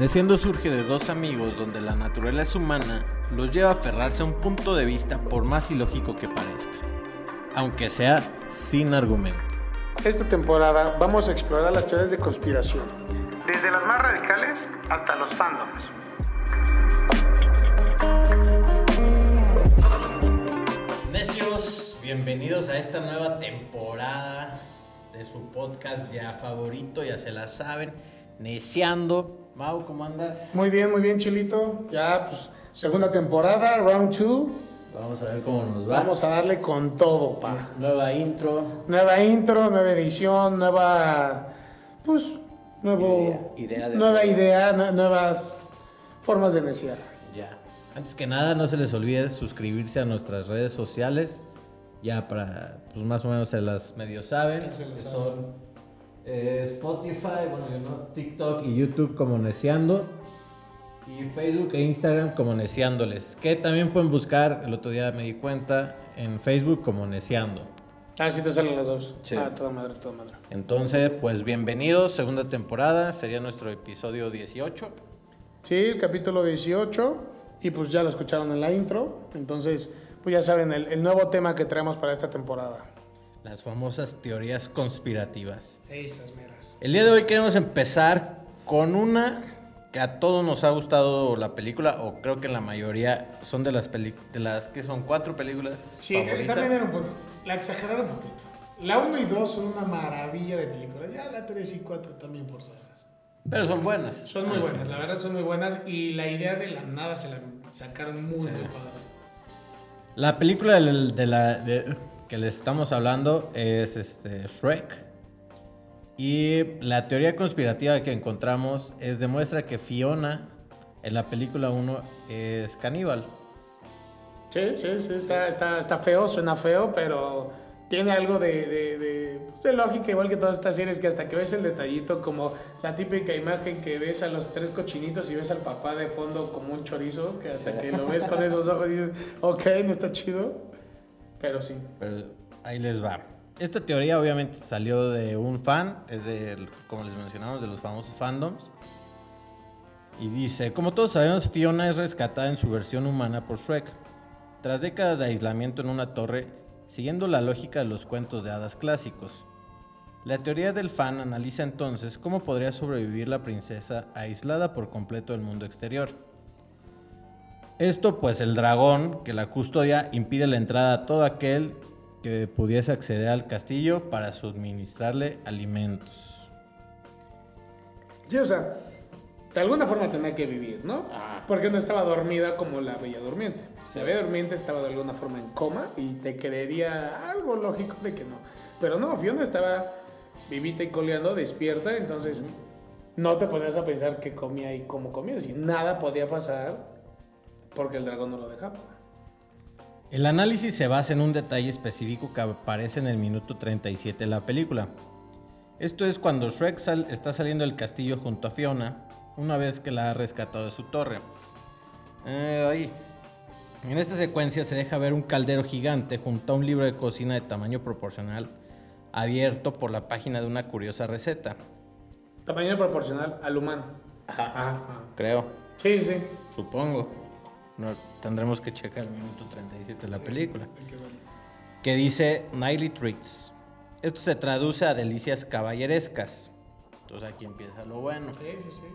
Neciendo surge de dos amigos donde la naturaleza humana los lleva a aferrarse a un punto de vista por más ilógico que parezca, aunque sea sin argumento. Esta temporada vamos a explorar las teorías de conspiración, desde las más radicales hasta los fandoms. Necios, bienvenidos a esta nueva temporada de su podcast ya favorito, ya se la saben, Neciando. Mau, ¿cómo andas? Muy bien, muy bien, Chilito. Ya, pues, segunda temporada, round two. Vamos a ver cómo nos va. Vamos a darle con todo, pa. Nueva intro. Nueva intro, nueva edición, nueva. Pues, nuevo. Idea- idea de- nueva idea, nu- nuevas formas de neciar. Ya. Antes que nada, no se les olvide suscribirse a nuestras redes sociales. Ya para, pues más o menos se las medio saben. se que saben. son eh, Spotify, bueno, yo no, TikTok y YouTube como Neciando. Y Facebook e Instagram como Neciándoles. Que también pueden buscar, el otro día me di cuenta, en Facebook como Neciando. Ah, sí te salen las dos. Sí. Ah, toda madre, toda madre. Entonces, pues bienvenidos, segunda temporada. Sería nuestro episodio 18. Sí, el capítulo 18. Y pues ya lo escucharon en la intro. Entonces, pues ya saben, el, el nuevo tema que traemos para esta temporada. Las famosas teorías conspirativas. Esas meras. El día de hoy queremos empezar con una que a todos nos ha gustado la película, o creo que la mayoría son de las peli de las que son cuatro películas Sí, eh, favoritas. también era un poco. La exageraron un poquito. La 1 y 2 son una maravilla de películas. Ya la 3 y 4 también forzadas. Pero son buenas. Son muy buenas, la verdad son muy buenas. Y la idea de la nada se la sacaron muy, Sí. muy padre. La película del- de, la de- que les estamos hablando es este Shrek. Y la teoría conspirativa que encontramos es demuestra que Fiona en la película 1 es caníbal. Sí, sí, sí, está, está, está feo, suena feo, pero tiene algo de, de, de, pues, de lógica, igual que todas estas series, que hasta que ves el detallito, como la típica imagen que ves a los tres cochinitos y ves al papá de fondo como un chorizo, que hasta que lo ves con esos ojos dices, ok, no está chido, pero sí. Pero ahí les va. Esta teoría obviamente salió de un fan, es de, como les mencionamos, de los famosos fandoms. Y dice, como todos sabemos, Fiona es rescatada en su versión humana por Shrek. Tras décadas de aislamiento en una torre, siguiendo la lógica de los cuentos de hadas clásicos. La teoría del fan analiza entonces cómo podría sobrevivir la princesa aislada por completo del mundo exterior. Esto pues el dragón que la custodia impide la entrada a todo aquel que pudiese acceder al castillo para suministrarle alimentos. Sí, o sea, de alguna forma tenía que vivir, ¿no? Porque no estaba dormida como la Bella Durmiente. La Bella Durmiente estaba de alguna forma en coma y te creería algo lógico de que no. Pero no, Fiona estaba vivita y coleando, despierta, entonces no te ponías a pensar que comía y cómo comía. Si nada podía pasar porque el dragón no lo dejaba. El análisis se basa en un detalle específico que aparece en el minuto 37 de la película. Esto es cuando Shrek sal- está saliendo del castillo junto a Fiona, una vez que la ha rescatado de su torre. Eh, ahí. En esta secuencia se deja ver un caldero gigante junto a un libro de cocina de tamaño proporcional abierto por la página de una curiosa receta. Tamaño proporcional al humano. Ajá. Ajá. Creo. Sí, sí. Supongo. No, tendremos que checar el minuto 37 de la película. Que dice Nightly Treats. Esto se traduce a delicias caballerescas. Entonces aquí empieza lo bueno. Sí, sí, sí.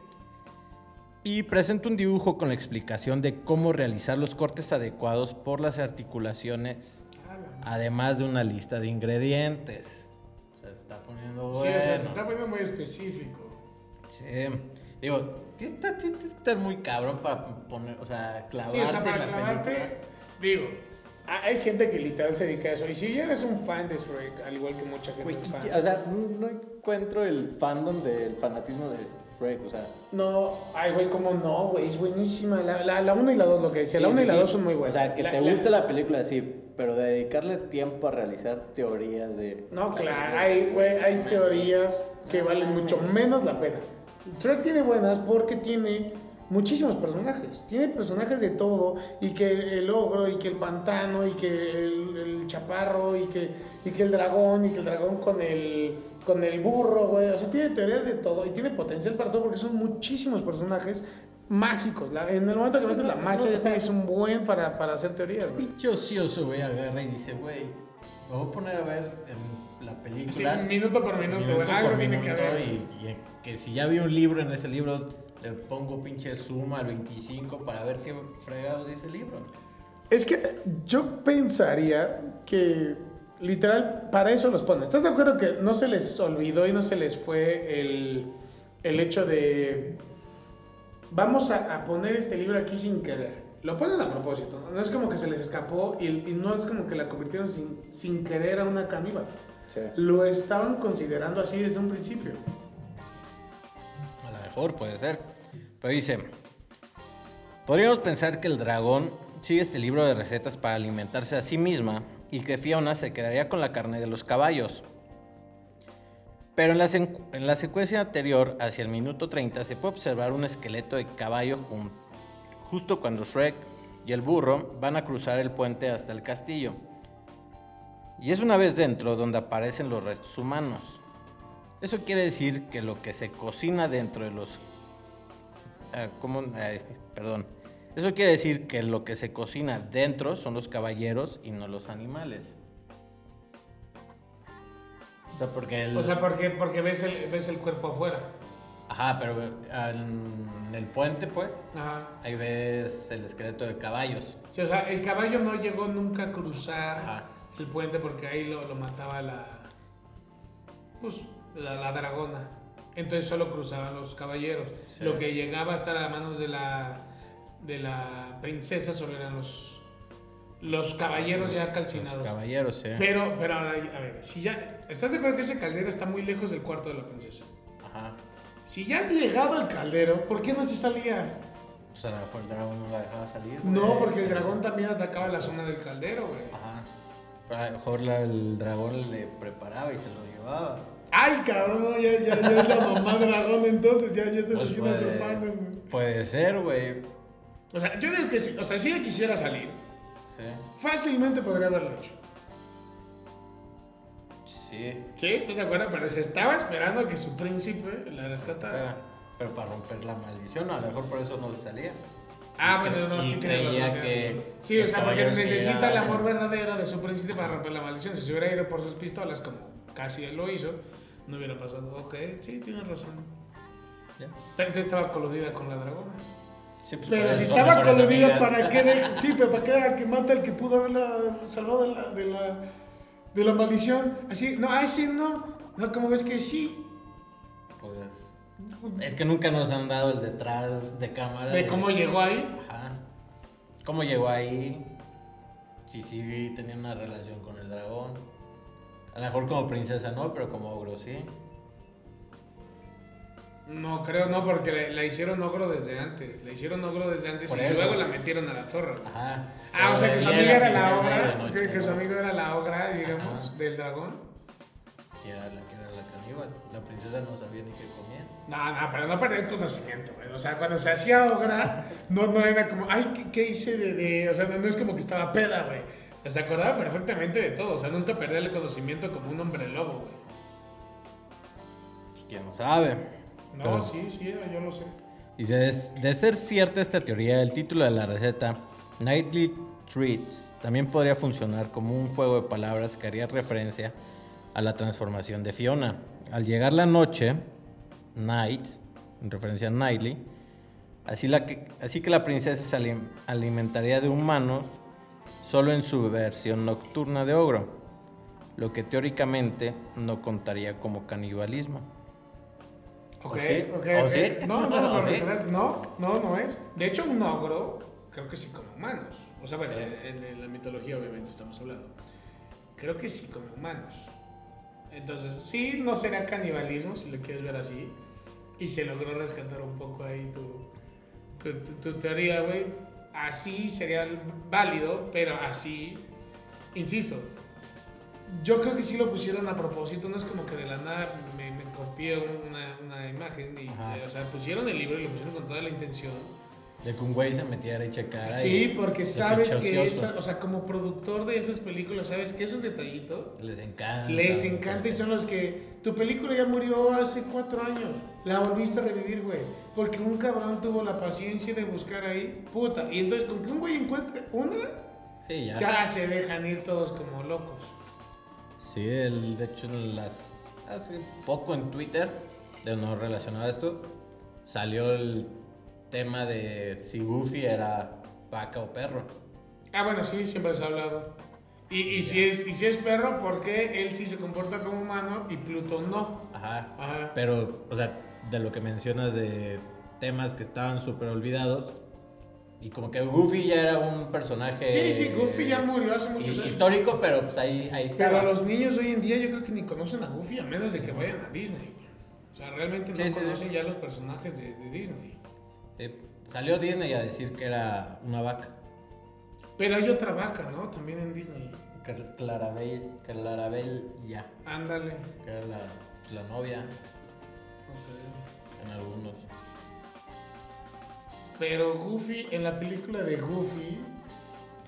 Y presenta un dibujo con la explicación de cómo realizar los cortes adecuados por las articulaciones, además de una lista de ingredientes. O sea, se está poniendo bueno. Sí, o sea, se está poniendo muy específico. Sí. Digo, tienes, tienes que estar muy cabrón para poner, o sea, clavarte Sí, o sea, en para la clavarte, película. digo, ha- hay gente que literal se dedica a eso. Y si ya eres un fan de Shrek, al igual que mucha gente es fan. o sea, no no encuentro el fandom del fanatismo de Shrek, o sea. No, ay, güey, ¿cómo no, güey? Es buenísima. La 1 y la 2, lo que decía. la sí, 1 y sí, la sí. 2 son muy buenas. O sea, que La- te la- guste la película, sí, pero dedicarle tiempo a realizar teorías de. No, claro, hay, güey, hay teorías que valen mucho menos la pena. Shrek tiene buenas porque tiene muchísimos personajes. Tiene personajes de todo. Y que el ogro, y que el pantano, y que el, el chaparro, y que, y que el dragón, y que el dragón con el con el burro, güey. O sea, tiene teorías de todo y tiene potencial para todo porque son muchísimos personajes mágicos. La- en el momento que metes la magia, ya tienes un buen para, para hacer teorías, güey. Pinche ocioso, güey, agarra y dice, güey, me voy a poner a ver en la película. Sí, minuto por minuto, minuto güey. Algo tiene que. Y, y que si ya vi un libro en ese libro, le pongo pinche suma al 25 para ver qué fregados dice el libro. Es que yo pensaría que literal para eso los ponen. ¿Estás de acuerdo que no se les olvidó y no se les fue el, el hecho de vamos a, a poner este libro aquí sin querer? Lo ponen a propósito. No es como que se les escapó y, y no es como que la convirtieron sin, sin querer a una caníbal. Sí. Lo estaban considerando así desde un principio. Puede ser. Pero dice, podríamos pensar que el dragón sigue este libro de recetas para alimentarse a sí misma y que Fiona se quedaría con la carne de los caballos. Pero en la, secuencia anterior, hacia el minuto 30, se puede observar un esqueleto de caballo justo cuando Shrek y el burro van a cruzar el puente hasta el castillo. Y es una vez dentro donde aparecen los restos humanos. Eso quiere decir que lo que se cocina dentro de los... ah, ¿cómo? Perdón. Eso quiere decir que lo que se cocina dentro son los caballeros y no los animales. O sea, porque el... O sea, porque, porque ves, el, ves el cuerpo afuera. Ajá, pero en el puente, pues, Ajá. ahí ves el esqueleto de caballos. Sí, o sea, el caballo no llegó nunca a cruzar Ajá. el puente porque ahí lo, lo mataba la. Pues, la, la dragona. Entonces solo cruzaban los caballeros. Sí. Lo que llegaba a estar a manos de la. de la princesa solo eran los. los caballeros ya Los calcinados. caballeros, sí. Pero, pero ahora, a ver, si ya. ¿Estás de acuerdo que ese caldero está muy lejos del cuarto de la princesa? Ajá. Si ya ha llegado al caldero, ¿por qué no se salía? Pues a lo mejor el dragón no la dejaba salir. No, porque el dragón también atacaba la zona del caldero, güey. Ajá. Pero a lo mejor la- el dragón le preparaba y se lo llevaba. Ay, cabrón, ya, ya, ya es la mamá dragón entonces, ya, ya estás Pues haciendo otro puede- fan. güey. Puede ser, güey. O sea, yo digo que sí, o sea, si ella quisiera salir, Sí. fácilmente podría haberlo hecho. Sí. Sí, ¿estás de acuerdo? Pero se estaba esperando a que su príncipe la rescatara. Pero, pero para romper la maldición, a lo mejor por eso no se salía. Ah, Y bueno, no, sí tienes que. Sí, o sea, porque necesita el amor verdadero de su príncipe para romper la maldición. Si se hubiera ido por sus pistolas, como casi él lo hizo, no hubiera pasado. Ok, sí, tienes razón. Ya. Pero entonces estaba coludida con la dragona. Sí, pues, Pero si estaba coludida. ¿para qué deja? Sí, pero ¿para qué que mata al que pudo haberla salvado de la, de la, de la maldición? Así, no, ay, sí, no. No, como ves que sí. Pues. Es que nunca nos han dado el detrás de cámara. De cómo llegó ahí. Ajá. ¿Cómo llegó ahí? Si sí tenía una relación con el dragón. A lo mejor como princesa no, pero como ogro sí. No, creo no, porque la, la hicieron ogro desde antes. La hicieron ogro desde antes Por y eso. luego la metieron a la torre. Ajá. Ah, o sea que su amiga era la ogra. noche, Que, que su amigo era la ogra, digamos, Ajá. del dragón. Y era la que era la caníbal. La princesa no sabía ni qué comía. No, no, pero no perder conocimiento, güey. O sea, cuando se hacía ogra, no, no era como, ay, ¿qué, qué hice de, de-?" O sea, no, no es como que estaba peda, güey. Se acordaba perfectamente de todo. O sea, nunca perder el conocimiento como un hombre lobo, güey. Pues quién sabe. No, Pero- sí, sí, yo lo sé. Dice, de, de ser cierta esta teoría, el título de la receta, Nightly Treats, también podría funcionar como un juego de palabras que haría referencia a la transformación de Fiona. Al llegar la noche, Night, en referencia a Nightly, así, la que, así que la princesa se alim- alimentaría de humanos solo en su versión nocturna de ogro, lo que teóricamente no contaría como canibalismo. Ok, sí? ok, ¿O sí? No, no, ¿O no, sí? no, no, no, no es. De hecho, un ogro, creo que sí come humanos. O sea, bueno, en, en la mitología obviamente estamos hablando. Creo que sí come humanos. Entonces, sí, no será canibalismo, si lo quieres ver así. Y se logró rescatar un poco ahí tu, tu, tu- tu teoría, güey. Así sería válido, pero así, insisto, yo creo que sí lo pusieron a propósito, no es como que de la nada me, me copié una, una imagen, y, o sea, pusieron el libro y lo pusieron con toda la intención. De que un güey se metiera y checara. Sí, y- porque sabes que esa, o sea, como productor de esas películas, sabes que esos detallitos Les encanta. les encanta y son los que tu película ya murió hace cuatro años. La volviste a revivir, güey. Porque un cabrón tuvo la paciencia de buscar ahí. Puta. Y entonces, con que un güey encuentre una, Sí, ya. ya se dejan ir todos como locos. Sí, el, de hecho, las, hace poco en Twitter, de no relacionado a esto, salió el tema de si Goofy era vaca o perro. Ah, bueno, sí, siempre se ha hablado. Y, y, si es, y si es perro, ¿por qué él sí se comporta como humano y Plutón no? Ajá. Ajá. Pero, o sea, de lo que mencionas de temas que estaban súper olvidados. Y como que Goofy ya era un personaje. Sí, sí, Goofy ya murió hace muchos años. Histórico, pero pues ahí, ahí está. Pero los niños hoy en día yo creo que ni conocen a Goofy a menos de que vayan a Disney. O sea, realmente no Sí, sí. conocen ya los personajes de, de Disney. Eh, salió Disney a decir que era una vaca. Pero hay otra vaca, ¿no? También en Disney. Cl- Clarabel, Clarabel ya. Ándale. Que era la, pues, la novia. En algunos. Pero Goofy, en la película de Goofy,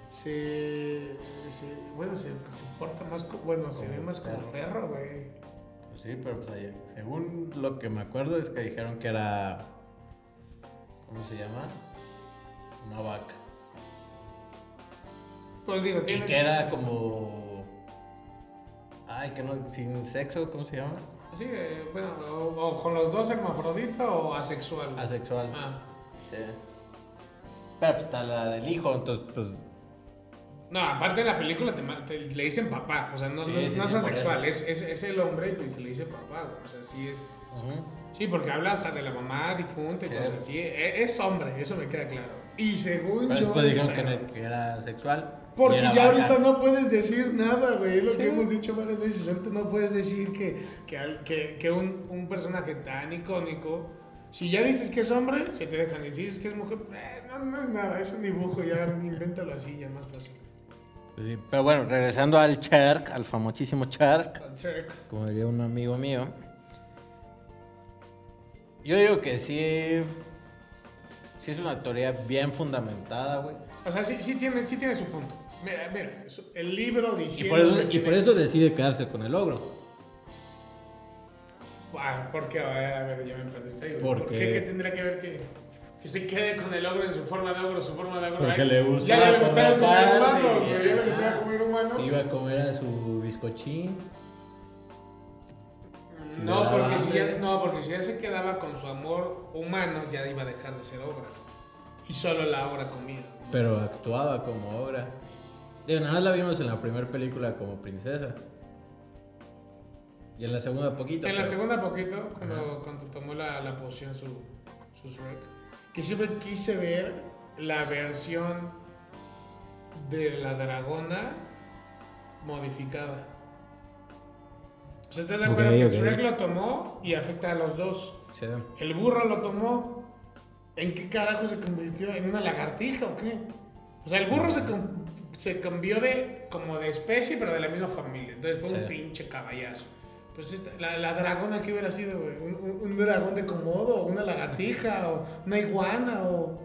se. se- bueno, se, se porta más. co- bueno, se Como ve más como perro. perro, güey. Pues sí, pero pues ahí, según lo que me acuerdo es que dijeron que era. ¿Cómo se llama? Una vaca. Pues digo, Y tiene. que era como. Ay, que no. Sin sexo, ¿cómo se llama? Sí, eh, bueno, o, o con los dos hermafrodita o asexual. Asexual. Ah. Sí. Pero pues está la del hijo, entonces pues. No, aparte de la película te, te- le dicen papá, o sea, no, Sí, no, es- sí, no es sí, por asexual, es, es, es el hombre y pues se le dice papá, güey, o sea, sí es... Sí, porque habla hasta de la mamá difunta y cosas así, e- es, hombre, eso me queda claro. Y según Pero yo... después es dijeron que, que era sexual. Porque ya ahorita no puedes decir nada, güey, es lo Sí. que hemos dicho varias veces, ahorita no puedes decir que, que, al- que, que un, un personaje tan icónico... Si ya dices que es hombre, se te dejan. Y si dices que es mujer, eh, no, no es nada, es un dibujo, ya invéntalo así, ya más fácil. Pues sí, Pero bueno, regresando al Shark, al famosísimo Shark. Check. como diría un amigo mío. Yo digo que sí. Sí es una teoría bien fundamentada, güey. O sea, sí, sí, tiene, sí tiene su punto. Mira, mira, el libro Y diciendo... por, eso, y por eso decide quedarse con el ogro. Ah, ¿por qué? A ver, a ver, ya me perdiste ahí. ¿Por ¿Por qué? qué? ¿Qué tendría que ver que, que se quede con el ogro en su forma de ogro, su forma de ogro? Porque Ay, le gusta Ya, le gustaba comer humanos, güey. Ya le ah. gustaba comer humanos. Se iba a comer a su bizcochín. si No porque, si ya, no, porque si ya se quedaba con su amor humano, ya iba a dejar de ser obra. Y solo la obra comía. Pero actuaba como obra. Digo, nada más la vimos en la primera película como princesa. Y en la segunda poquito. En la segunda poquito, cuando, cuando tomó la, la poción su, su Shrek, que siempre quise ver la versión de la dragona modificada. O sea, ¿estás de acuerdo que ok. Shrek lo tomó y afecta a los dos? Sí. El burro lo tomó. ¿En qué carajo se convirtió? ¿En una lagartija o qué? O sea, el burro se, se cambió de como de especie, pero de la misma familia. Entonces fue un pinche caballazo. Pues esta- la, la dragona que hubiera sido, güey. Un, un- un dragón de comodo, una lagartija, o una iguana, o.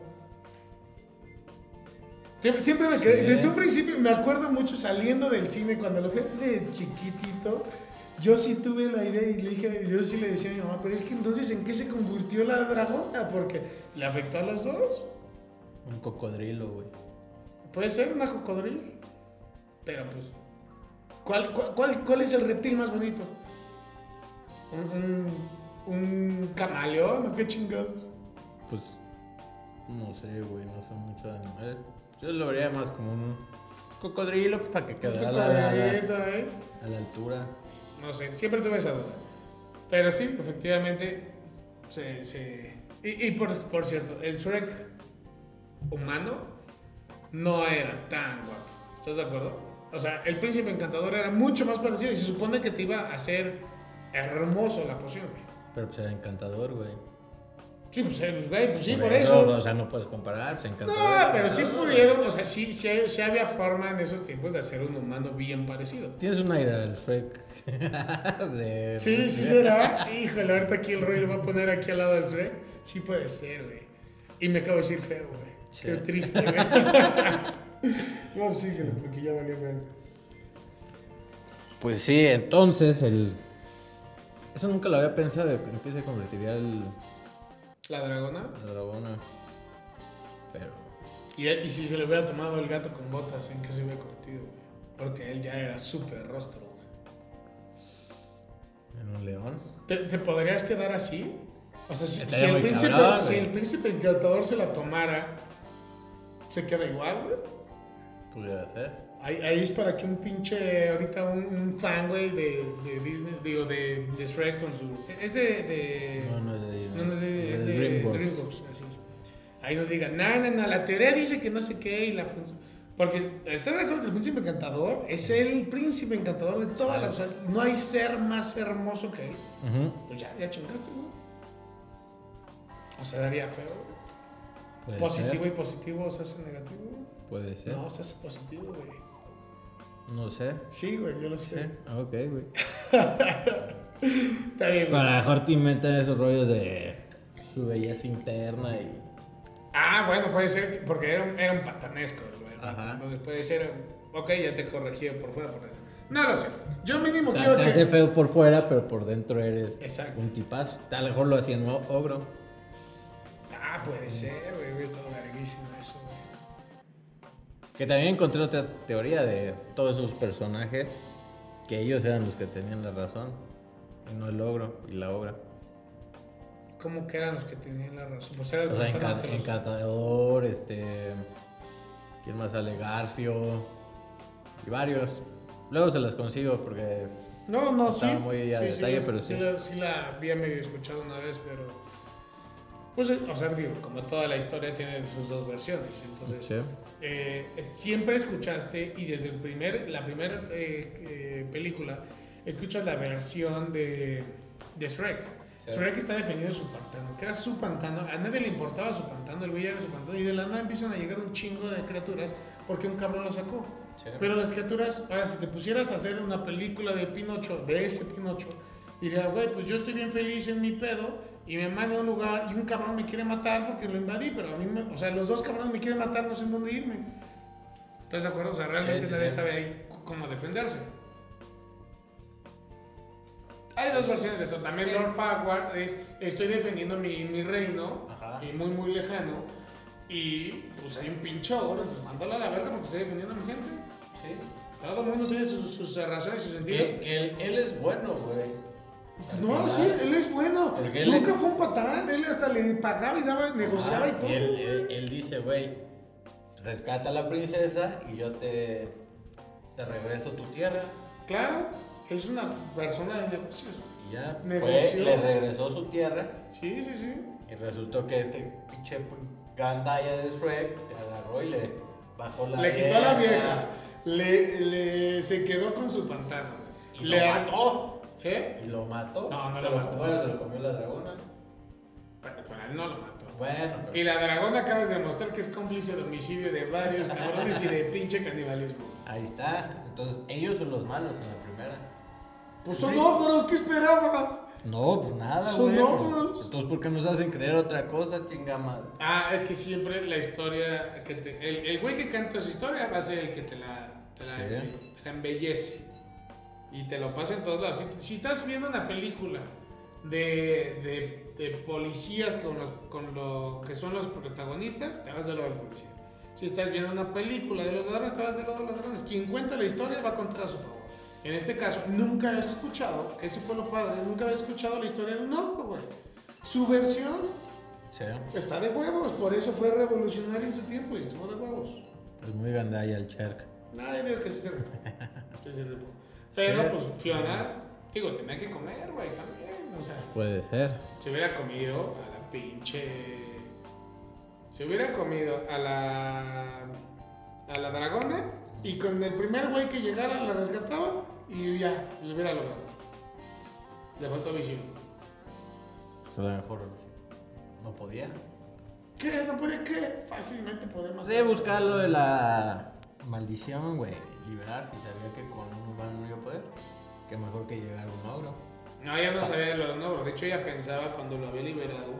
Siempre, siempre me quedé. Sí. Desde un principio me acuerdo mucho saliendo del cine cuando lo fui de chiquitito. Yo sí tuve la idea y le dije, yo sí le decía a mi mamá, pero es que entonces en qué se convirtió la dragona, porque le afectó a los dos. Un cocodrilo, güey. Puede ser una cocodrilo. Pero pues. ¿Cuál, cuál, cuál, cuál es el reptil más bonito? ¿Un, un, un camaleón o qué chingados? Pues no sé, güey, no sé mucho de animales. Yo lo vería más como un cocodrilo pues, para que quede a la, a la- ¿eh? a la altura. No sé, siempre tuve esa duda. Pero sí, efectivamente, se... se- Y, y por, por cierto, el Shrek humano no era tan guapo. ¿Estás de acuerdo? O sea, el príncipe encantador era mucho más parecido y se supone que te iba a hacer hermoso la poción, güey. Pero pues era encantador, güey. Sí, pues, eh, pues, güey, pues sí, por, eso. O sea, no puedes comparar, pues encantador. No, pero sí pudieron, o sea, sí, sí, sí había forma en esos tiempos de hacer un humano bien parecido. Tienes una idea del Shrek. de... Sí, sí será. Híjole, ahorita aquí el Roy lo va a poner aquí al lado del Shrek. Sí puede ser, güey. Y me acabo de decir feo, güey. Sí. Qué triste, güey. no, pues síguelo, porque ya valió ver. Pues sí, entonces el, Eso nunca lo había pensado, que en qué se convertiría el, La dragona. la dragona. Pero. Y, y si se le hubiera tomado el gato con botas, ¿en qué se hubiera convertido, güey? Porque él ya era súper rostro, güey. En un león. ¿Te, te podrías quedar así? O sea, si, si el, príncipe, cabrón, si güey. el príncipe encantador se la tomara, ¿se queda igual, güey? Pudiera ser. Ahí, ahí es para que un pinche, ahorita un, un fan, güey, de, de Disney, digo, de, de Shrek con su... Es de... de No, no es de Disney. no, no es de, Es DreamWorks. DreamWorks, así es. Ahí nos digan, no, no, no, la teoría dice que no sé qué y la... Porque, ¿estás de acuerdo que el príncipe encantador es el príncipe encantador de todas las... O sea, no hay ser más hermoso que él. Pues ya, ya chingaste, güey. O sea, daría feo, Positivo ser. y positivo se hace negativo, güey. Puede ser. No, se hace positivo, güey. No sé. Sí, güey, yo lo Sí. sé. Ah, Ok, güey. Está bien, güey. Para mejor te inventan esos rollos de su belleza interna y. Ah, bueno, puede ser, que- porque era un, era un patanesco. Entonces puede ser, ok, ya te corregí por fuera, por dentro. No lo sé. Yo mínimo Te, quiero te que... hace feo por fuera, pero por dentro eres Exacto. un tipazo. A lo mejor lo hacían ogro. Ah, puede ser, güey, hubiera estado larguísimo eso, güey. Que también encontré otra teoría de todos esos personajes. Que ellos eran los que tenían la razón. Y no el ogro y la obra. ¿Cómo que eran los que tenían la razón? Pues era el O sea, los- Encantador, este. ¿Quién más sale? Garfio. Y varios. Luego se las consigo porque. No, no, sí. Estaba muy a sí, detalle, la- pero sí. la, sí la había medio escuchado una vez, pero... Pues, o sea, digo, como toda la historia tiene sus dos versiones, entonces... Sí. eh, siempre escuchaste y desde el primer, la primera eh, eh, película escuchas la versión de, de Shrek. Sí. Shrek está defendiendo su pantano, que era su pantano, a nadie le importaba su pantano, el güey era su pantano y de la nada empiezan a llegar un chingo de criaturas porque un cabrón lo sacó. Sí. Pero las criaturas, ahora si te pusieras a hacer una película de Pinocho, de ese Pinocho, diría, güey, pues yo estoy bien feliz en mi pedo y me mando a un lugar y un cabrón me quiere matar porque lo invadí, pero a mí, me- o sea, los dos cabrones me quieren matar, no sé en dónde irme. ¿Estás de acuerdo? O sea, realmente Sí, nadie sabe ahí cómo defenderse. Hay dos versiones de todo. También Lord Farquaad es, estoy defendiendo mi, mi reino, Ajá. y muy, muy lejano, y pues hay un pinche ogro, entonces mándalo a la verga porque estoy defendiendo a mi gente. Sí. Todo el mundo tiene sus, sus razones y sus sentidos. Que, que él, él es bueno, güey. No, final. sí, él es bueno. Él- Nunca fue un patán, él hasta le pagaba y daba, negociaba y todo. él, güey. él- él dice, güey, rescata a la princesa y yo te, te regreso tu tierra. Claro, es una persona de negocios. Y ya fue, le regresó su tierra Sí, sí, sí. y resultó que este pinche gandaya de Shrek te agarró y le bajó la le quitó a la vieja, le, le- se quedó con su pantano. Y le lo mató. ¿Eh? Y lo mató. No, no se lo lo mató. Bueno, se lo comió la dragona. Bueno, pero él no lo mató. Bueno, pero... Y la dragona acaba de demostrar que es cómplice de homicidio de varios cabrones y de pinche canibalismo. Ahí está. Entonces, ellos son los malos en la. Pues son ogros, ¿qué esperabas? No, pues nada, Son güey. ogros. Entonces, ¿por qué nos hacen creer otra cosa, chingama? Ah, es que siempre la historia que te, el, el güey que canta su historia va a ser el que te la, te la, Sí. te la embellece y te lo pasa en todos lados. Si, si estás viendo una película de, de, de policías con, los, con lo que son los protagonistas, te vas del lado del policía. Si estás viendo una película de los ladrones, te vas del lado de los ladrones. Quien cuenta la historia va a contar a su favor. En este caso, nunca has escuchado, eso fue lo padre, nunca habías escuchado la historia de un ojo, güey. Su versión Sí. Está de huevos, por eso fue revolucionario en su tiempo y estuvo de huevos. Pues muy gandalla el Cherk. Nadie dijo que se rifó. Pero Sí. pues Fiona, digo, tenía que comer, güey, también. O sea, Puede ser. se hubiera comido a la pinche. Se hubiera comido a la. a la dragona y con el primer güey que llegara la rescataba y ya, lo hubiera logrado. Le faltó visión. Pues a lo mejor no podía. ¿Qué? ¿No puede qué? Fácilmente podemos. De buscar lo de la maldición, güey. Liberar si sabía que con un humano no iba a poder. Que mejor que llegar un ogro. No, ella no sabía de lo de Nogro. De hecho, ella pensaba cuando lo había liberado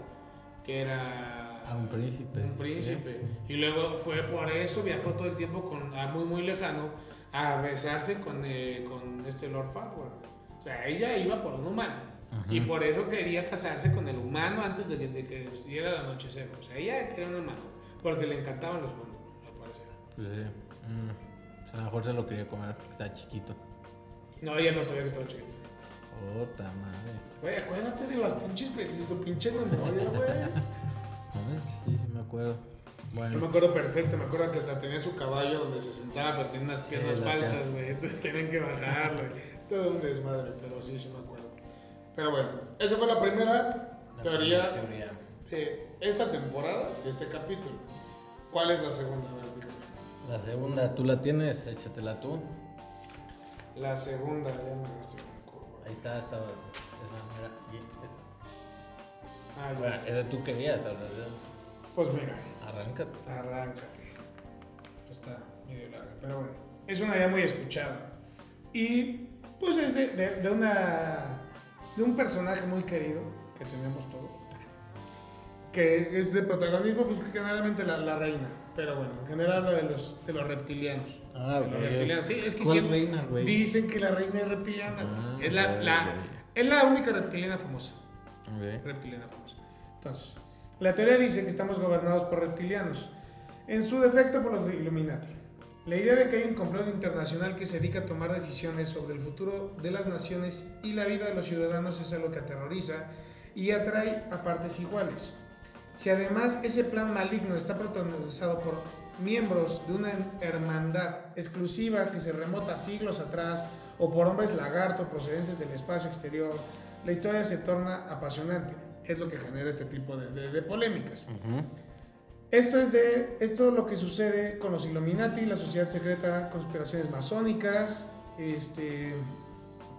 que era A un príncipe. un sí, príncipe. cierto. Y luego fue por eso, viajó todo el tiempo con, a muy, muy lejano a besarse con, eh, con este Lord Farquaad. O sea, ella iba por un humano. Y por eso quería casarse con el humano antes de que, de que estuviera el anochecer. O sea, ella quería un humano. Porque le encantaban los humanos, me parece. Pues sí. Mm. O sea, a lo mejor se lo quería comer porque estaba chiquito. No, ella no sabía que estaba chiquito. Puta madre. Güey, acuérdate de las pinches películas, pinche memoria, güey. A ver, sí, sí me acuerdo. Yo me Bueno, acuerdo perfecto, me acuerdo que hasta tenía su caballo donde se sentaba, pero tenía unas piernas falsas, güey. Entonces tenían que bajarlo. Todo un desmadre, pero sí, sí me acuerdo. Pero bueno, esa fue la primera la teoría primera teoría. de esta temporada, de este capítulo. ¿Cuál es la segunda? La segunda, tú la tienes, échatela tú. La segunda, ya me gasté curva. Ahí está, estaba. Esa, mira, esa. Ah, ya. Bueno, esa tú querías, en realidad. Pues mira, Arráncate. arráncate. Está medio larga, pero bueno. Es una idea muy escuchada. Y pues es de, de- de una de un personaje muy querido que tenemos todos. Que es de protagonismo, pues generalmente la, la reina. Pero bueno, en general habla de los, de los reptilianos. Ah, De los reptilianos. Sí, es que ¿Cuál siempre reina, güey? dicen que la reina es reptiliana. Ah, es, la, la- es la única reptiliana famosa. Ok. reptiliana famosa. Entonces, la teoría dice que estamos gobernados por reptilianos, en su defecto por los Illuminati. La idea de que hay un complot internacional que se dedica a tomar decisiones sobre el futuro de las naciones y la vida de los ciudadanos es algo que aterroriza y atrae a partes iguales. Si además ese plan maligno está protagonizado por miembros de una hermandad exclusiva que se remota siglos atrás o por hombres lagarto procedentes del espacio exterior, la historia se torna apasionante. Es lo que genera este tipo de, de- de polémicas. Esto es de esto es lo que sucede con los Illuminati, la sociedad secreta, conspiraciones masónicas, este,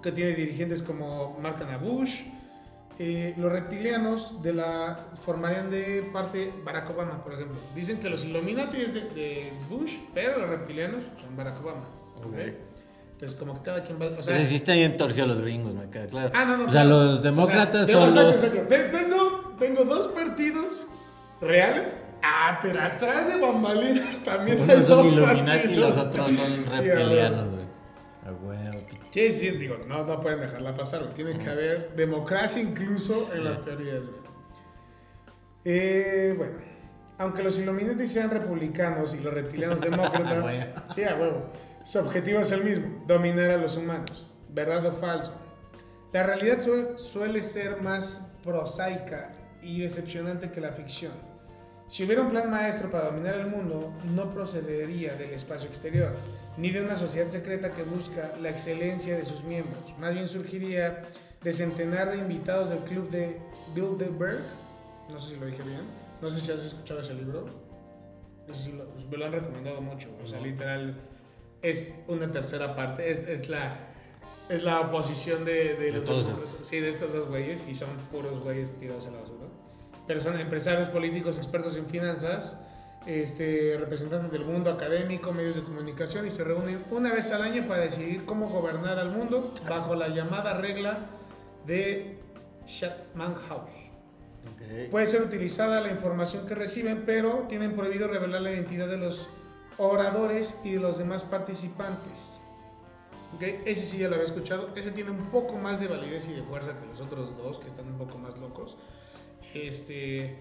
que tiene dirigentes como Mark Bush. Eh, los reptilianos de la formarían de parte Barack Obama, por ejemplo. Dicen que los Illuminati es de, de Bush, pero los reptilianos son Barack Obama. ¿ok? Entonces, como que cada quien va. O sea, Pues hiciste bien torcido a los gringos, me queda claro. Ah, no, no. O sea, claro. los demócratas O sea, son los. Tengo, tengo dos partidos reales. Ah, pero atrás de bambalinas también hay Unos son dos Illuminati y los otros son reptilianos, güey. A huevo, Sí, sí, digo, no, no pueden dejarla pasar, güey. Tiene que haber democracia incluso en las teorías, güey. Eh, bueno, aunque los Illuminati sean republicanos y los reptilianos demócratas, sí, a huevo, su objetivo es el mismo, dominar a los humanos. ¿Verdad o falso? La realidad suele, suele ser más prosaica y decepcionante que la ficción. Si hubiera un plan maestro para dominar el mundo, no procedería del espacio exterior, ni de una sociedad secreta que busca la excelencia de sus miembros. Más bien surgiría de centenar de invitados del club de Bilderberg. No sé si lo dije bien. No sé si has escuchado ese libro. Lo- me lo han recomendado mucho. O sea, literal, es una tercera parte. Es, es la, es la oposición de, de los todos demócratas. estos. Sí, de estos dos güeyes. Y son puros güeyes tirados a la basura. Pero son empresarios políticos, expertos en finanzas, este, representantes del mundo académico, medios de comunicación y se reúnen una vez al año para decidir cómo gobernar al mundo bajo la llamada regla de Chatham House. Ok. Puede ser utilizada la información que reciben, pero tienen prohibido revelar la identidad de los oradores y de los demás participantes. ¿Ok? Ese sí ya lo había escuchado. Ese tiene un poco más de validez y de fuerza que los otros dos, que están un poco más locos. Este,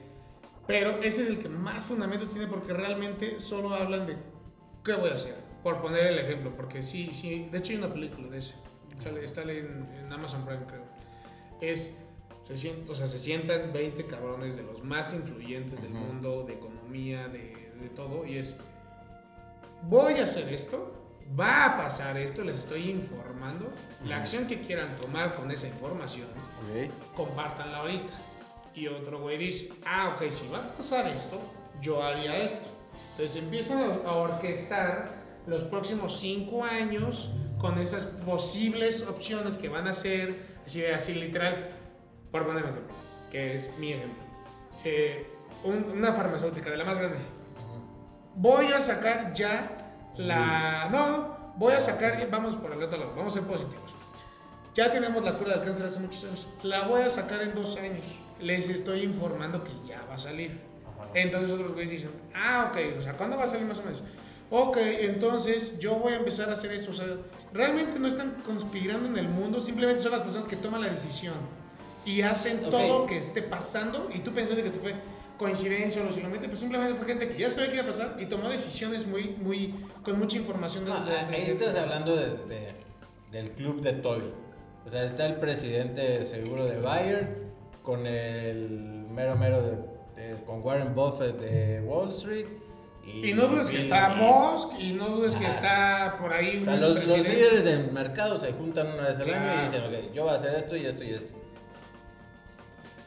pero ese es el que más fundamentos tiene porque realmente solo hablan de qué voy a hacer. Por poner el ejemplo, porque sí, sí. De hecho hay una película de ese. Sale, está en, en Amazon Prime, creo. Es se, sient- o sea, se sientan 20 cabrones de los más influyentes del mundo, de economía, de, de todo, y es, voy a hacer esto, va a pasar esto, les estoy informando, la Ujú. acción que quieran tomar con esa información, Ok. compártanla ahorita. Y otro güey dice, ah, ok, si va a pasar esto, yo haría esto. Entonces empiezan a orquestar los próximos cinco años con esas posibles opciones que van a ser, así, así literal, por poner un ejemplo, que es mi ejemplo. Eh, un- una farmacéutica de la más grande. Voy a sacar ya la... No, voy a sacar, vamos por el otro lado, vamos a ser positivos. Ya tenemos la cura del cáncer hace muchos años. La voy a sacar en dos años. Les estoy informando que ya va a salir. Ajá. Entonces otros güeyes dicen, ah, ok, o sea, ¿cuándo va a salir más o menos? Ok, entonces yo voy a empezar a hacer esto. O sea, realmente no están conspirando en el mundo, simplemente son las personas que toman la decisión. y hacen todo que esté pasando y tú pensaste que tú fue coincidencia o lo simplemente, pues simplemente fue gente que ya sabía que iba a pasar y tomó decisiones muy, muy, con mucha información. No, de- de- ah, de- ahí estás hablando de, de- del club de Toby. O sea, está el presidente seguro de Bayern con el mero mero de, con Warren Buffett de Wall Street. Y, Y no dudes que está Musk y no dudes que está por ahí O sea, los, los líderes del mercado se juntan una vez al año y dicen, ok, yo voy a hacer esto y esto y esto.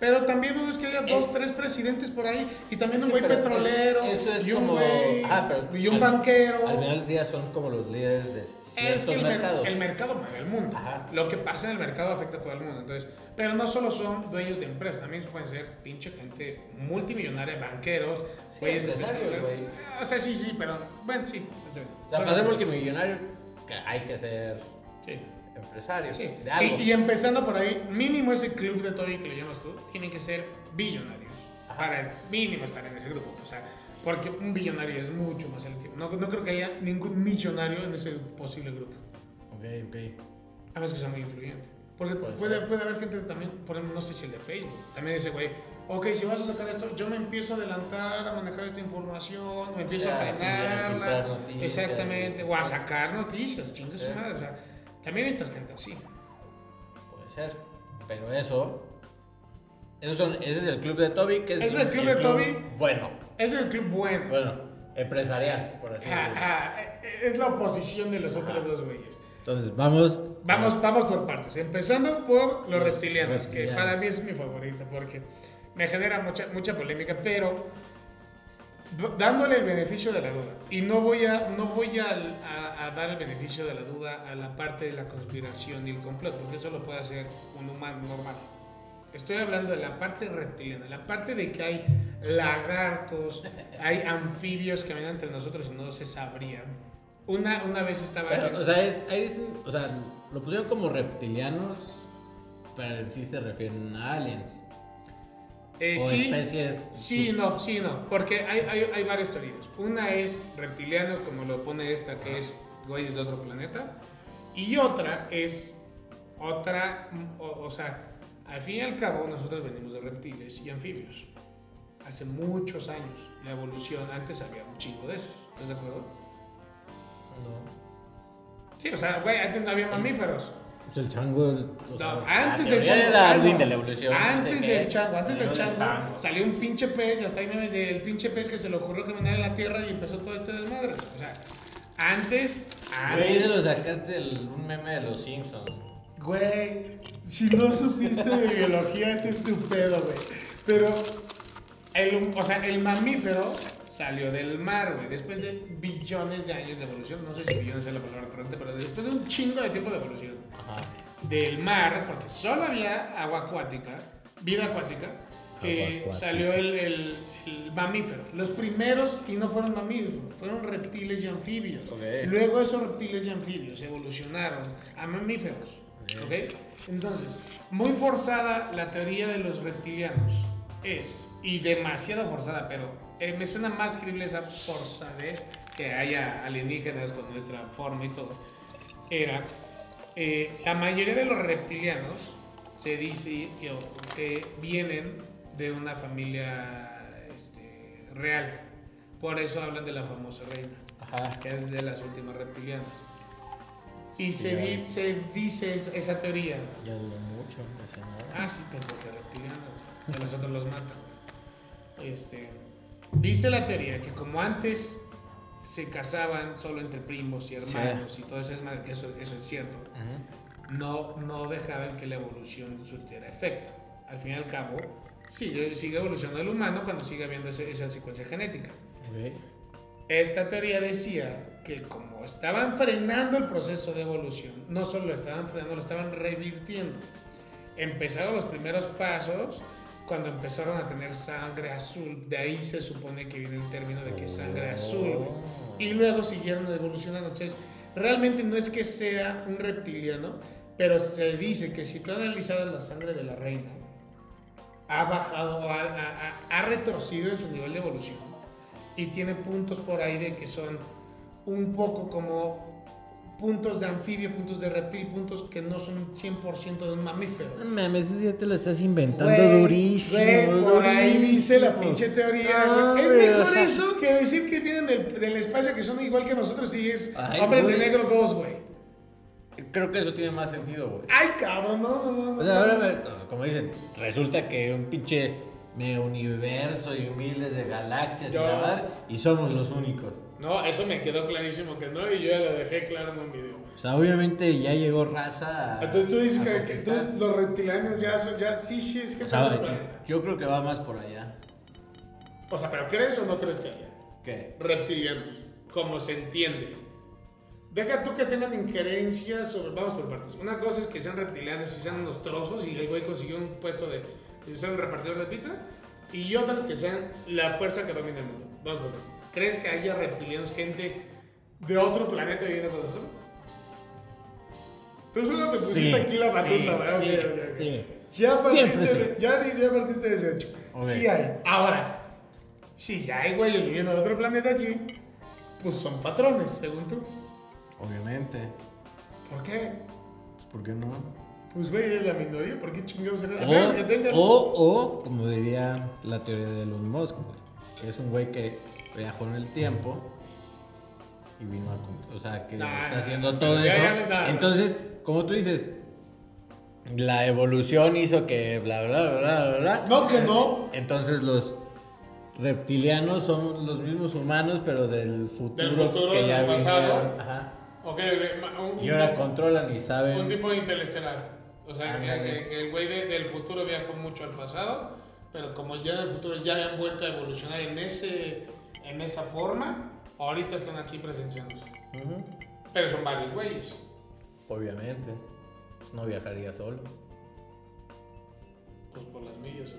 Pero también dudes que haya Eh, dos, tres presidentes por ahí y también un Sí, güey pero petrolero eso es y un como- güey Ajá, pero y un al- banquero. Al final del día son como los líderes de Es ciertos que el, mer- mercados. el mercado mueve el mundo. Ajá. Lo que pasa en el mercado afecta a todo el mundo. Entonces, pero no solo son dueños de empresas, también pueden ser pinche gente multimillonaria, banqueros, Sí, güeyes empresarios, güey. O sea, sí, sí, pero bueno, sí. para ser multimillonario que hay que ser Sí. Empresario Sí. de algo. Y, y empezando por ahí, mínimo ese club de Toby que lo llamas tú, tienen que ser billonarios. Ajá. Para mínimo estar en ese grupo. O sea, porque un billonario es mucho más selectivo. No, no creo que haya ningún millonario en ese posible grupo. Ok, ok. A menos que sea muy influyente. Porque Puede puede, puede haber gente también, por ejemplo, no sé si el de Facebook, también dice, güey, ok, si vas a sacar esto, yo me empiezo a adelantar a manejar esta información, o empiezo Ya, a frenarla. exactamente, o a sacar noticias, chingue su madre. O sea, también estas gente así. Puede ser. Pero eso. Esos son, ese es el club de Toby, que es, es el club de Toby. Bueno, es el club bueno. bueno, empresarial, por así decirlo. es la oposición de los otros Ajá. dos güeyes. Entonces, vamos. Vamos, vamos por partes. Empezando por los, Los reptilianos, reptilianos. que para mí es mi favorito porque me genera mucha, mucha polémica, pero dándole el beneficio de la duda. Y no voy, a, no voy a, a- a dar el beneficio de la duda a la parte de la conspiración y el complot, porque eso lo puede hacer un humano normal. Estoy hablando de la parte reptiliana, la parte de que hay lagartos, hay anfibios que vienen entre nosotros y no se sabría. Una, una vez estaba... Pero, o sea, es, ahí dicen, o sea, lo pusieron como reptilianos, pero en sí se refieren a aliens. Eh, o sí, especies. sí, no, sí, no. Porque hay, hay, hay varias teorías. Una es reptilianos, como lo pone esta, que es güeyes de otro planeta. Y otra es otra, o, o sea, al fin y al cabo nosotros venimos de reptiles y anfibios. Hace muchos años, la evolución, antes había un chingo de esos. ¿Estás de acuerdo? No. Sí, o sea, güey, antes no había mamíferos. Pues el chango. o sea, No, la antes del chango. de Darwin, no. de la evolución. no sé Antes del chango, antes del chango, salió un pinche pez y hasta ahí memes del pinche pez que se le ocurrió caminar en la tierra y empezó todo este desmadre. O sea, antes. Güey, se lo sacaste del, un meme de los Simpsons. güey, si no supiste de biología es estupendo, güey. Pero, el, o sea, el mamífero salió del mar, güey. Después de billones de años de evolución, no sé si billones es la palabra correcta, pero después de un chingo de tiempo de evolución. Ajá. del mar, porque solo había agua acuática, vida acuática, eh, acuática. salió el, el- el mamífero. Los primeros, y no fueron mamíferos, fueron reptiles y anfibios. Ok. Luego esos reptiles y anfibios evolucionaron a mamíferos. ¿ok? Entonces, muy forzada la teoría de los reptilianos es, y demasiado forzada, pero eh, me suena más creíble esa forzadez que haya alienígenas con nuestra forma y todo. Era eh, la mayoría de los reptilianos se dice que, que vienen de una familia este, real. Por eso hablan de la famosa reina, Ajá. que es de las últimas reptilianas. Y Sí, se, di- se dice es- esa teoría. Ya duró mucho. ¿no? Ah, sí, pues porque reptilianos, a los otros los matan. Este, dice la teoría que como antes se casaban solo entre primos y hermanos y todo eso, es eso, eso es cierto, no, no dejaban que la evolución surtiera efecto. Al fin y al cabo, sigue, sigue evolucionando el humano cuando sigue habiendo ese- esa secuencia genética. Ok. Esta teoría decía que como estaban frenando el proceso de evolución, no solo lo estaban frenando, lo estaban revirtiendo. Empezaron los primeros pasos cuando empezaron a tener sangre azul, de ahí se supone que viene el término de que sangre azul. Oh. Y luego siguieron evolucionando. Entonces, realmente no es que sea un reptiliano, pero se dice que si tú analizaras la sangre de la reina, ha bajado, ha- ha- ha retrocedido en su nivel de evolución. Y tiene puntos por ahí de que son un poco como puntos de anfibio, puntos de reptil, puntos que no son 100% de un mamífero. No mames, eso ya te lo estás inventando durísimo. güey, por ahí dice la pinche teoría. No, güey. es mejor o sea, eso que decir que vienen del, del espacio que son igual que nosotros y es Ay, Hombres de. Negro 2, güey. Creo que eso tiene más sentido, güey. Ay, cabrón, no, no, no. O sea, ahora, me- como dicen, resulta que un pinche mega universo y miles de galaxias Yo- y la madre, y somos los únicos. No, eso me quedó clarísimo que no y yo ya lo dejé claro en un video. O sea, obviamente ya llegó raza. a- Entonces tú dices que, que los reptilianos ya son, ya sí, sí, es que O son sea, planeta. yo creo que va más por allá. O sea, pero ¿crees o no crees que haya? ¿Qué? reptilianos, como se entiende. Deja tú que tengan injerencias sobre. Vamos por partes. Una cosa es que sean reptilianos y sean unos trozos y el güey consiguió un puesto de, de ser un repartidor de pizza. Y otras que sean la fuerza que domina el mundo. Vamos por partes. ¿Crees que haya reptilianos, gente de otro planeta viviendo con nosotros? Tú solo te pusiste Sí, aquí la sí, batuta, ¿verdad? sí, ok. sí. Ya partiste, de- ya, ya partiste de ese hecho. Ok. Sí hay. Ahora, si ya hay güeyes viviendo en otro planeta aquí, pues son patrones, según tú. Obviamente. ¿Por qué? Pues, ¿por qué no? Pues güey, es la minoría, ¿por qué chingados será? O, o, o, como diría la teoría de Elon Musk, güey, que es un güey que viajó en el tiempo y vino a... O sea, que Nah, está haciendo nah, todo ya, eso. ya. Entonces, como tú dices, la evolución hizo que bla, bla, bla, bla, bla. No, que no. Entonces los reptilianos son los mismos humanos, pero del futuro, Del futuro, que ya del pasado. vinieron. Ajá. Un, Y ahora un- controlan y saben... un tipo de interestelar. O sea, que, Ándale. que- que el güey de- del futuro viajó mucho al pasado, pero como ya del futuro ya habían vuelto a evolucionar en, ese, en esa forma, ahorita están aquí presenciándose. Ujú. Pero son varios güeyes. Obviamente. Pues no viajaría solo. Pues por las millas.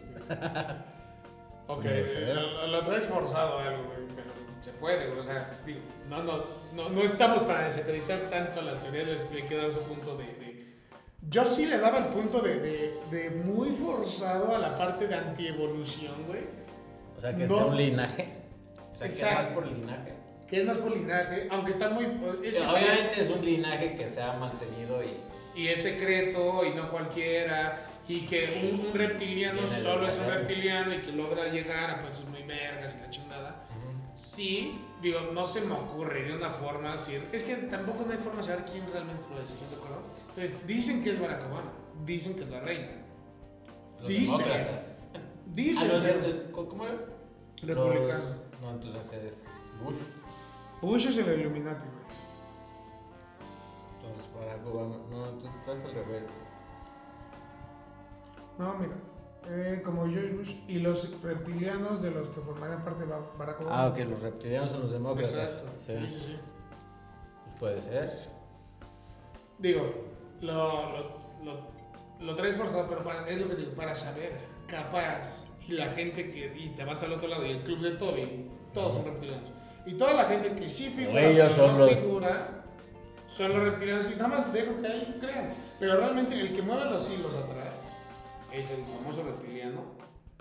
Ok, ser. lo, lo traes forzado algo, güey, pero se puede, güey, o sea, digo, no, no, no, no estamos para desacreditar tanto las teorías, hay que dar su punto de, de- Yo sí le daba el punto de, de, de muy forzado a la parte de antievolución, güey, O sea, que No. sea un linaje. O sea, que Exacto. más por linaje. que es más por linaje, aunque está muy... Es que está- Obviamente es un linaje que se ha mantenido y... y es secreto y no cualquiera y que un, un reptiliano solo es un reptiliano y que logra llegar a puestos muy vergas y la chingada. Sí, digo, no se me ocurre de una forma así. Es que tampoco no hay forma de saber quién realmente lo es, ¿estás de acuerdo? Entonces, dicen que es Barack Obama, dicen que es la reina. Los Dice. demócratas. Dicen Ah, ¿Cómo era? republicano. No, entonces es Bush. Bush es el Illuminati, güey. Entonces Barack Obama. No, entonces estás al revés. No, mira. eh, como George Bush y los reptilianos de los que formarían parte de Ba- Barack Obama. Ah, ok, los reptilianos son los demócratas. Exacto. Sí. Sí, sí, sí. Pues puede ser. Digo, lo, lo, lo, lo traes forzado, pero para, es lo que digo, para saber, capaz, y la gente que, y te vas al otro lado, y el club de Toby, todos son reptilianos. Y toda la gente que sí figura, Ellos son no los- figura, son los reptilianos, y nada más dejo que ahí crean. Pero realmente el que mueve los hilos atrás es el famoso reptiliano,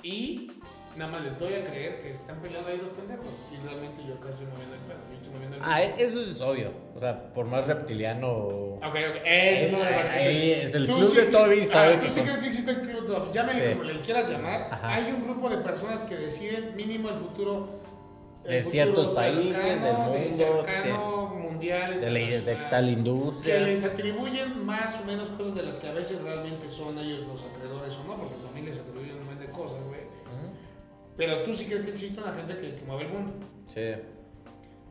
y nada más les doy a creer que están peleando ahí dos pendejos, y realmente yo acá estoy moviendo el pedo, yo estoy moviendo el Ah, eso es obvio. O sea, por más reptiliano. Ok, ok, eso no Ahí- es el club de Toby, sabe ah, que ¿Tú sí crees que existe el club? Llámale Sí. como le quieras llamar. Ajá. Hay un grupo de personas que deciden mínimo el futuro. De ciertos países, cercano, del de mundo, cercano, mundial, De, la, de tal Que industria. les atribuyen más o menos cosas de las que a veces realmente son ellos los acreedores o no, porque también les atribuyen un montón de cosas, güey. Ujú. Pero tú sí crees que existe una gente que, que mueve el mundo. Sí.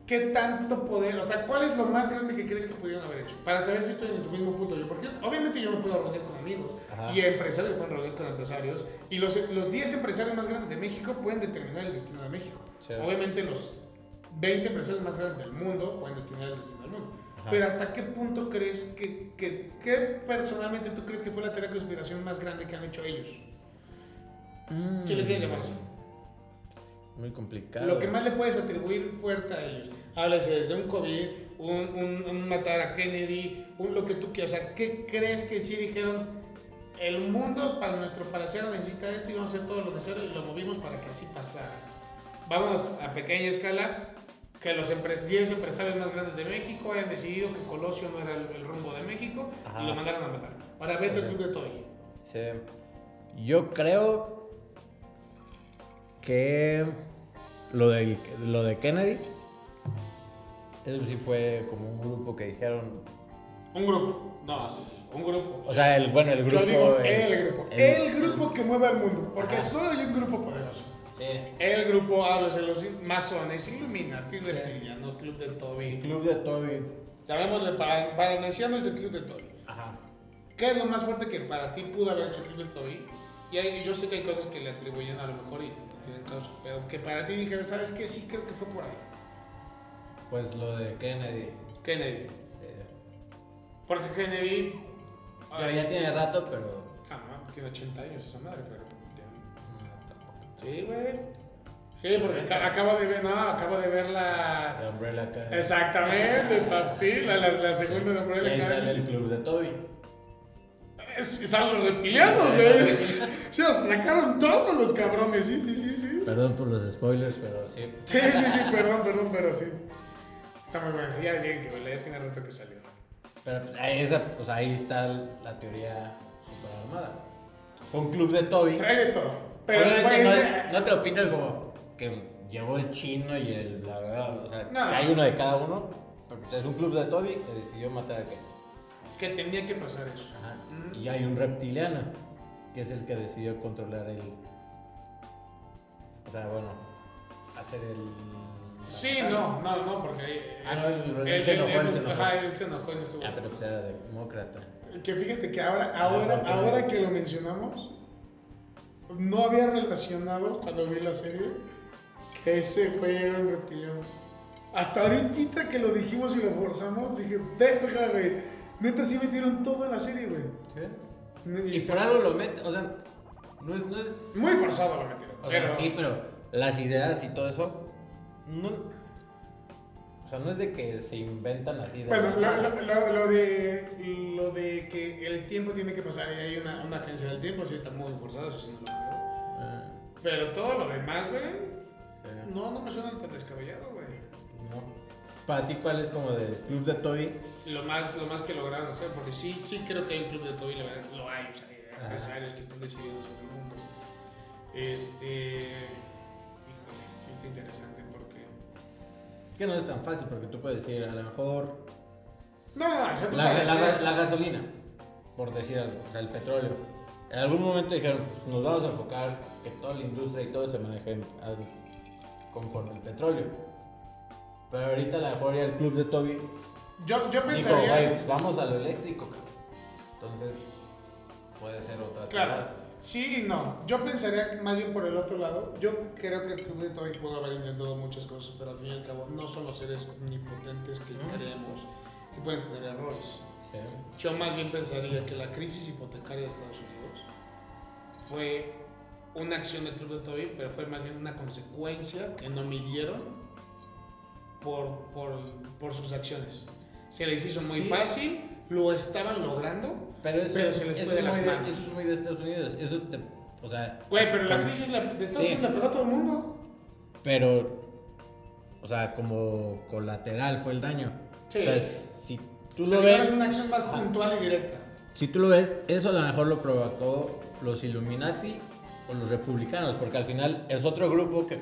¿Qué tanto poder? O sea, ¿cuál es lo más grande que crees que pudieron haber hecho? Para saber si estoy en tu mismo punto yo. Porque obviamente yo me puedo reunir con amigos. Ajá. Y empresarios pueden reunir con empresarios. Y los, los 10 empresarios más grandes de México pueden determinar el destino de México. Sí. Obviamente los 20 empresarios más grandes del mundo pueden destinar el destino del mundo. Ajá. Pero ¿hasta qué punto crees que, que, que personalmente tú crees que fue la teoría de conspiración más grande que han hecho ellos? Si le quieres llamar así. Muy complicado. Lo que más le puedes atribuir fuerte a ellos. Háblese desde un COVID, un, un, un matar a Kennedy, un lo que tú quieras. O sea, ¿qué crees que sí dijeron? El mundo para nuestro parecer necesita esto y vamos a hacer todo lo necesario y lo movimos para que así pasara. Vamos a pequeña escala. que los empre- 10 empresarios más grandes de México hayan decidido que Colosio no era el, el rumbo de México Ajá. y lo mandaron a matar. Ahora vete al club de Toby. Sí. Yo creo que lo de, lo de Kennedy, eso sí fue como un grupo que dijeron. Un grupo. No, sí, sí, un grupo. O sea, el, bueno, el grupo. Yo digo eh, el grupo. el- El, grupo que mueve al mundo. Porque Ajá. solo hay un grupo poderoso. Sí. El grupo, hablas de los masones, Illuminati, Sí. Reptiliano, Club de Toby. Club de Toby. Llamémosle para, para ancianos del Club de Toby. Ajá. ¿Qué es lo más fuerte que para ti pudo haber hecho el Club de Toby? Y hay- yo sé que hay cosas que le atribuyen a lo mejor y caso, pero que para ti dijeras, ¿sabes qué? Sí, creo que fue por ahí. Pues lo de Kennedy. Kennedy. Sí. Porque Kennedy. Ya, ya tiene rato, pero. Ah, no, tiene 80 años esa madre, pero. Sí, güey. Sí, porque aca- acabo de ver, no, acabo de ver la. The Umbrella Academy. Exactamente, pap, sí, la, la, la segunda de Umbrella ahí sale Academy. el Club de Toby. Es, salen los reptilianos, güey. Sí, sea, sacaron todos los cabrones, sí, sí, sí. Perdón por los spoilers, pero sí. Sí, sí, sí, perdón, perdón, pero sí. Está muy bueno, ya, ya, que ya tiene rato que salió. Pero pues, ahí, esa, pues, ahí está la teoría super armada. Fue un club de Toby. Trae de todo. Pero, Obviamente no, no te lo pintas como que llegó el chino y el bla bla bla. O sea, No. que hay uno de cada uno. Pero pues, es un club de Toby que decidió matar a Kennedy. que tenía que pasar eso. Ajá. Mm. Y hay un reptiliano que es el que decidió controlar el. Sea, bueno, hacer el. Sí, no, no, no, porque. Ah, no, él- se enojó, él él- se enojó. Ajá, él se enojó y no estuvo. Ah, pero pues era demócrata. Que fíjate que ahora, ahora, Ah, ahora que lo mencionamos, no había relacionado cuando vi la serie que ese güey era un reptiliano. Hasta ahorita que lo dijimos y lo forzamos, dije, verga, güey. Neta, sí metieron todo en la serie, güey. Y por algo lo mete, o sea, no es. No es Muy forzado lo metieron. O pero sea, sí, pero las ideas y todo eso, no, o sea, no es de que se inventan así de... Bueno, lo, lo- lo- lo de, lo de que el tiempo tiene que pasar y hay una, una agencia del tiempo, sí está muy forzado, eso sí no lo creo. Ah, Pero todo lo demás, güey, sí, no, no me suena tan descabellado, güey. no. Para ti, ¿cuál es como del club de Toby? Lo más, lo más que lograron hacer, porque sí, sí creo que hay un club de Toby, la verdad, lo hay, o sea, hay empresarios que están decidiendo sobre. Este. Híjole, sí está interesante porque. Es que no es tan fácil porque tú puedes decir, a lo mejor, No, no, o sea, tú la, puedes la- ser- la gasolina, por decir algo, o sea, el petróleo. En algún momento dijeron, pues nos vamos a enfocar que toda la industria y todo se maneje al- conforme el petróleo. Pero ahorita a lo mejor ya el club de Toby Yo, yo Dijo, pensaría. "Güey, pues vamos a lo eléctrico, cabrón. Entonces, puede ser otra Claro, tirada. Sí y no. Yo pensaría más bien por el otro lado. Yo creo que el Club de Toby pudo haber intentado muchas cosas, pero al fin y al cabo no son los seres omnipotentes que creemos y pueden tener errores. Sí. Yo más bien pensaría que la crisis hipotecaria de Estados Unidos fue una acción del Club de Toby, pero fue más bien una consecuencia que no midieron por, por, por sus acciones. Se les hizo muy Sí. fácil, lo estaban logrando, Pero eso, Pero se les fue de las muy de, manos. eso es muy de Estados Unidos. Eso te, o sea, Güey, pero la crisis la- de Estados Sí. Unidos la pegó a todo el mundo. pero, o sea, como colateral fue el daño. Sí. O sea, si tú O lo sea, si ves, es una acción más Ajá. puntual y directa. si tú lo ves, eso a lo mejor lo provocó los Illuminati o los republicanos, porque al final es otro grupo que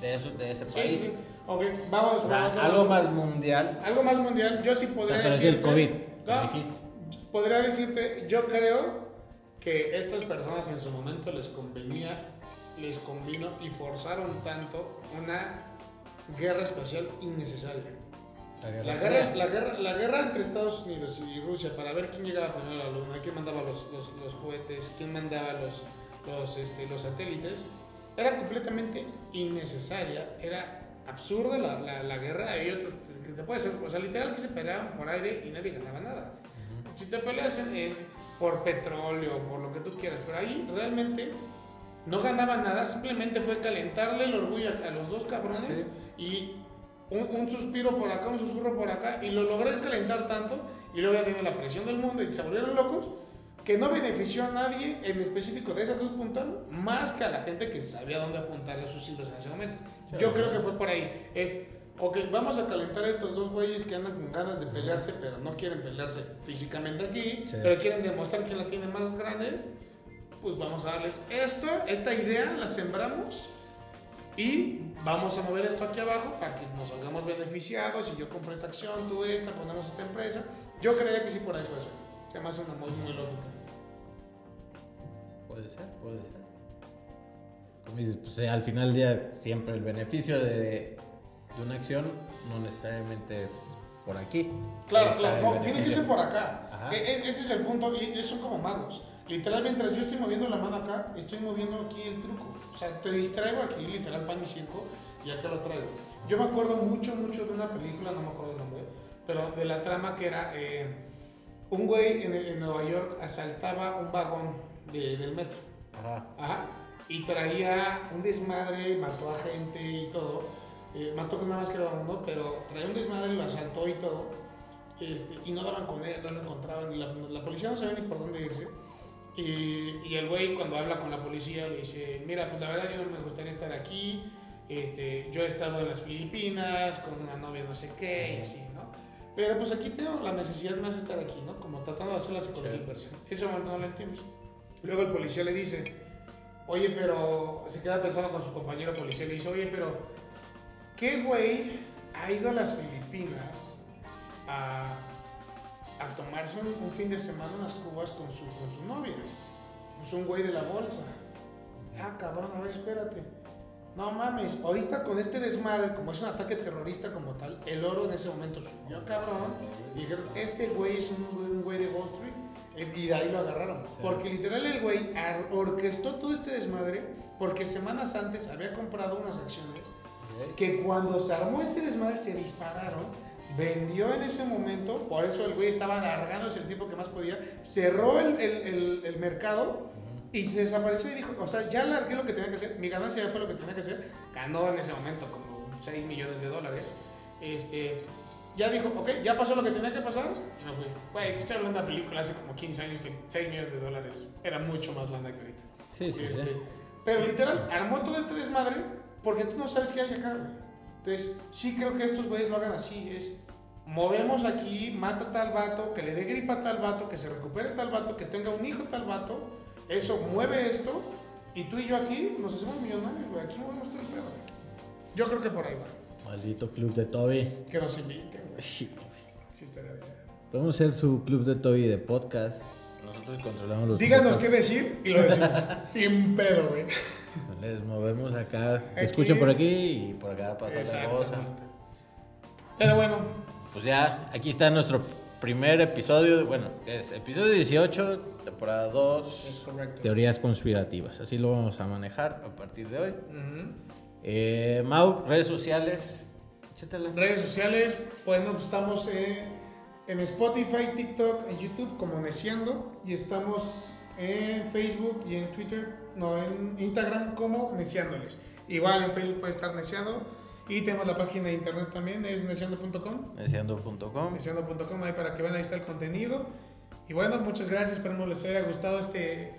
de eso, de ese Sí, país. sí. Ok, vamos O sea, otro algo más mundial. Algo más mundial. Yo sí O podría sea, pero es el decirte- COVID, No, como dijiste. Podría decirte, yo creo que estas personas en su momento les convenía, les convino y forzaron tanto una guerra espacial innecesaria. La guerra La guerra, la, guerra, la guerra entre Estados Unidos y Rusia para ver quién llegaba primero a la Luna, quién mandaba los, los, los cohetes, quién mandaba los, los, este, los satélites, era completamente innecesaria, era absurda la, la, la guerra. Hay otros que te puede ser, o sea, literal que se peleaban por aire y nadie ganaba nada. Si te peleas en- en- por petróleo, por lo que tú quieras, pero ahí realmente no ganaba nada, simplemente fue calentarle el orgullo a, a los dos cabrones y un, un suspiro por acá, un susurro por acá, y lo logré calentar tanto, y luego ya tenía la presión del mundo y se volvieron locos, que no benefició a nadie en específico de esas dos puntas, más que a la gente que sabía dónde apuntarle sus hilos en ese momento. Yo creo que fue por ahí. Es ok, vamos a calentar a estos dos güeyes que andan con ganas de pelearse, pero no quieren pelearse físicamente aquí, Sí. pero quieren demostrar quién la tiene más grande, pues vamos a darles esto, esta idea, la sembramos y vamos a mover esto aquí abajo para que nos salgamos beneficiados y yo compro esta acción, tú esta, ponemos esta empresa. Yo creía que sí por ahí fue eso. Se me hace una muy, muy lógica. Puede ser, puede ser. Como dices, pues eh, al final del día siempre el beneficio de, una acción no necesariamente es por aquí. Claro, claro, no, tiene que ser por acá. Ajá. E- es- ese es el punto, y son como magos. Literal, mientras yo estoy moviendo la mano acá, estoy moviendo aquí el truco. O sea, te distraigo aquí, literal, pan y circo, y acá lo traigo. Yo me acuerdo mucho, mucho de una película, no me acuerdo el nombre, pero de la trama que era eh, un güey en, en Nueva York asaltaba un vagón de- del metro. Ajá. Ajá. Y traía un desmadre, mató a gente y todo. Eh, mató nada más que era uno, pero traía un desmadre, lo asaltó y todo. Este, y no daban con él, no lo encontraban. Y la, la policía no sabía ni por dónde irse. Y, y el güey cuando habla con la policía le dice, mira, pues la verdad yo no me gustaría estar aquí. Este, yo he estado en las Filipinas con una novia no sé qué y así, ¿no? Pero pues aquí tengo la necesidad más de estar aquí, ¿no? Como tratando de hacer la psicología Sí. inversa. Ese momento no lo entiendes. Luego el policía le dice, oye, pero se queda pensando con su compañero policía le dice, oye, pero ¿qué güey ha ido a las Filipinas a, a tomarse un, un fin de semana unas cubas con su, con su novia? Pues un güey de la bolsa. Ah, cabrón, a ver, espérate. No mames, ahorita con este desmadre, como es un ataque terrorista como tal, el oro en ese momento subió, cabrón. Y dijeron, este güey es un, güey- de Wall Street. eh, Y de ahí lo agarraron. Sí. Porque literal el güey orquestó todo este desmadre porque semanas antes había comprado unas acciones que cuando se armó este desmadre se dispararon, vendió en ese momento, por eso el güey estaba alargándose el tiempo que más podía, cerró el, el- el- el mercado y se desapareció y dijo, o sea, ya largué lo que tenía que hacer, mi ganancia ya fue lo que tenía que hacer, ganó en ese momento como 6 millones de dólares, este... Ya dijo, ok, ya pasó lo que tenía que pasar y me fui. Güey, estoy hablando de una película hace como 15 años que 6 millones de dólares era mucho más lana que ahorita. Sí, sí, Este, sí. Pero literal, armó todo este desmadre porque tú no sabes qué hay acá, güey. Entonces, sí creo que estos güeyes lo hagan así. Es, movemos aquí, mata tal vato, que le dé gripa a tal vato, que se recupere tal vato, que tenga un hijo tal vato. Eso mueve esto. Y tú y yo aquí nos hacemos millonarios, güey. Aquí movemos todo el pedo. Yo creo que por ahí va. Maldito club de Toby. Que nos inviten, güey. Sí. Sí, estaría bien. Podemos ser su club de Toby de podcast. Nosotros controlamos los Díganos qué decir y lo decimos. Sin pedo, güey. Les movemos acá. Que Aquí. escuchen por aquí y por acá pasa la cosa. Exactamente. Pero bueno, Pues ya, aquí está nuestro primer episodio. Bueno, es episodio 18, temporada 2. es correcto. Teorías conspirativas. Así lo vamos a manejar a partir de hoy. Ujú. Eh, Mau, redes sociales. Échatelas. Redes sociales, bueno, pues estamos eh, en Spotify, TikTok, en YouTube como Neciando y estamos en Facebook y en Twitter, no, en Instagram como Neciándoles. Igual en Facebook puede estar Neciando y tenemos la página de internet también, es neciando.com, Deseando.com. neciando.com, ahí para que vean, ahí está el contenido. Y bueno, muchas gracias, esperemos les haya gustado este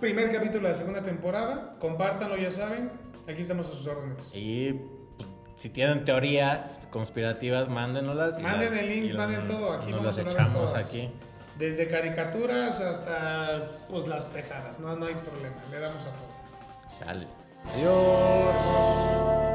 primer capítulo de la segunda temporada. Compártanlo, ya saben, aquí estamos a sus órdenes. Y si tienen teorías conspirativas, mándenoslas. Manden el link, manden todo, aquí nos las echamos aquí. Desde caricaturas hasta pues las pesadas, no, no hay problema, le damos a todo. Chale. Adiós.